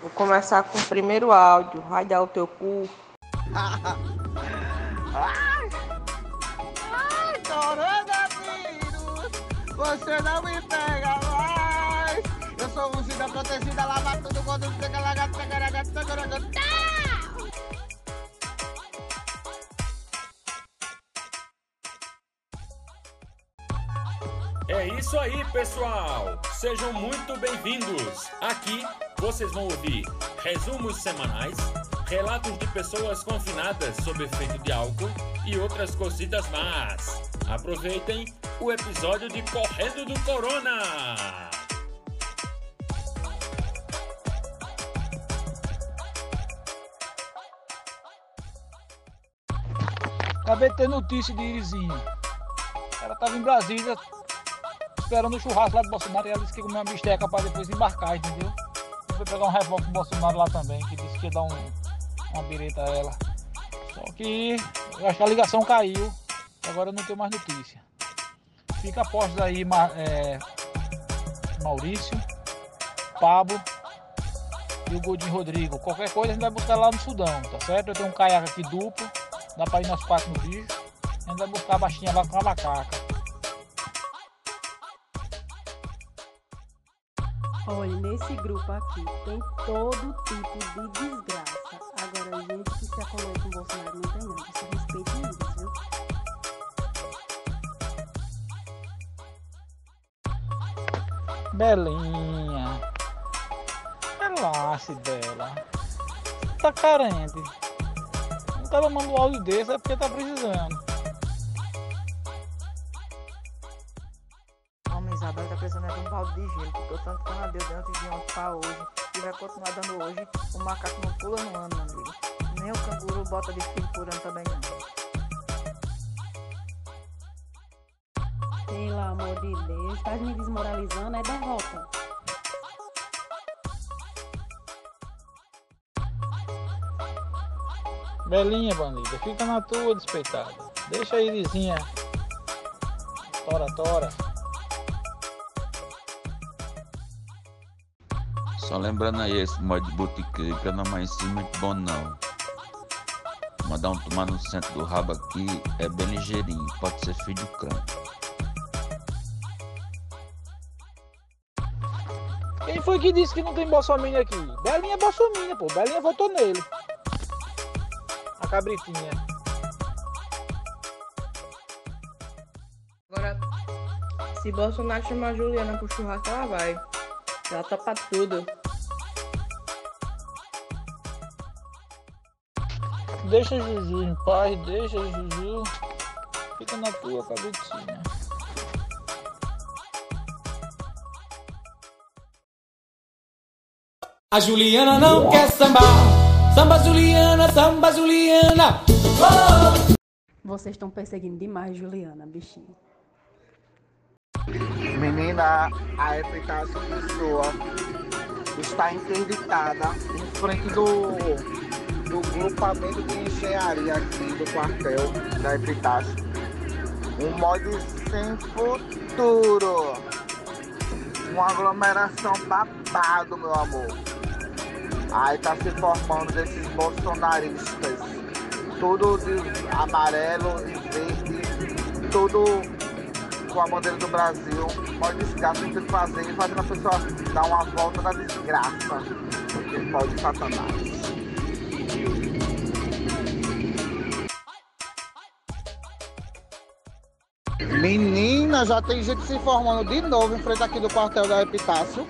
Vou começar com o primeiro áudio. Vai dar o teu cu. ai, ai, coronavírus, você não me pega mais. Eu sou um ungida protegida, lava tudo quando pega lagarta, garagata, garagata. É isso aí, pessoal! Sejam muito bem-vindos! Aqui vocês vão ouvir resumos semanais, relatos de pessoas confinadas sob efeito de álcool e outras cositas más. Aproveitem o episódio de Correndo do Corona! Acabei de ter notícia de Irizinha. Ela estava em Brasília esperando o churrasco lá do Bolsonaro e ela disse que comeu uma bisteca para depois embarcar, entendeu? Fui pegar um revólver com o Bolsonaro lá também, que disse que ia dar um, uma bireta a ela. Só que eu acho que a ligação caiu. Agora eu não tenho mais notícia. Fica postos aí, é, Maurício, Pablo e o Godinho Rodrigo. Qualquer coisa a gente vai buscar lá no Sudão, tá certo? Eu tenho um caiaque aqui duplo, dá pra ir nós quatro no bicho. A gente vai buscar a baixinha lá com a macaca. Olha, nesse grupo aqui tem todo tipo de desgraça. Agora, gente que se acomete com o Bolsonaro não tem não. Você respeite isso, viu? Belinha. Relaxe dela. Tá carente. O cara manda um áudio desse é porque tá precisando. Precisando de balde de gelo, porque o tanto que ela deu de antes de ontem pra hoje, e vai continuar dando hoje, o macaco não pula no ano, meu amigo. Nem o canguru bota de filho por ano também não. Pelo amor de Deus, tá me desmoralizando, é derrota. Belinha, bandida, fica na tua, despeitada. Deixa a Irizinha. Tora, tora. Só lembrando aí, esse modo de botiqueira não é mais sim muito bom não. Mandar um tomar no centro do rabo aqui é bem ligeirinho, pode ser filho do crânio. Quem foi que disse que não tem Bolsonaro aqui? Belinha é Bolsonaro, pô. Belinha votou nele. A cabritinha. Agora, se Bolsonaro chamar a Juliana pro churrasco, ela vai. Ela topa tudo. Deixa Juju em paz, deixa Juju. Fica na tua cabritinha. A Juliana não quer sambar. Samba Juliana, samba Juliana. Oh! Vocês estão perseguindo demais Juliana, bichinho. Menina, a Epitácio Pessoa está interditada em frente do, do grupamento de engenharia aqui do quartel da Epitácio. Um mod sem futuro. Uma aglomeração babado, meu amor. Aí tá se formando desses bolsonaristas. Tudo de amarelo e verde. Tudo com a bandeira do Brasil. Pode desgraça tem que fazer e fazer a pessoa dar uma volta na desgraça. Porque pode satanás. Menina, já tem gente se formando de novo em frente aqui do quartel da Epitácio.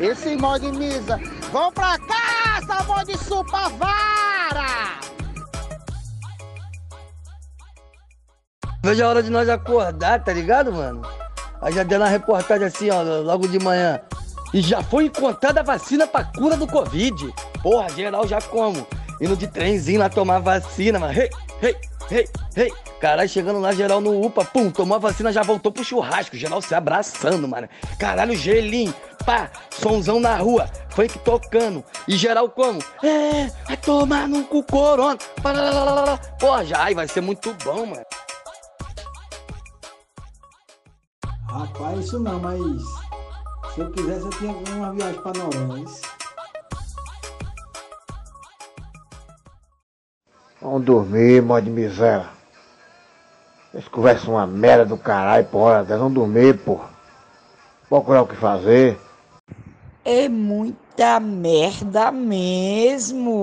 Esse irmão de misa. Vão pra casa, mão de supavara! Veja a hora de nós acordar, tá ligado, mano? Aí já deu na reportagem assim, ó, logo de manhã. E já foi encontrada a vacina pra cura do Covid. Porra, geral já como? Indo de trenzinho lá tomar vacina, mano. Hey, hey, hey, hey. Caralho, chegando lá, geral no UPA, pum, tomou a vacina, já voltou pro churrasco. Geral se abraçando, mano. Caralho, gelinho, pá, sonzão na rua, funk tocando. E geral como? É, vai tomar no cu corona. Porra, já, ai, vai ser muito bom, mano. Rapaz, isso não, mas se eu quisesse eu tinha uma viagem para Noronha. Vamos dormir, mó de miséria. Eles conversam uma merda do caralho, porra. Eles vão dormir, porra. Procurar o que fazer. É muita merda mesmo.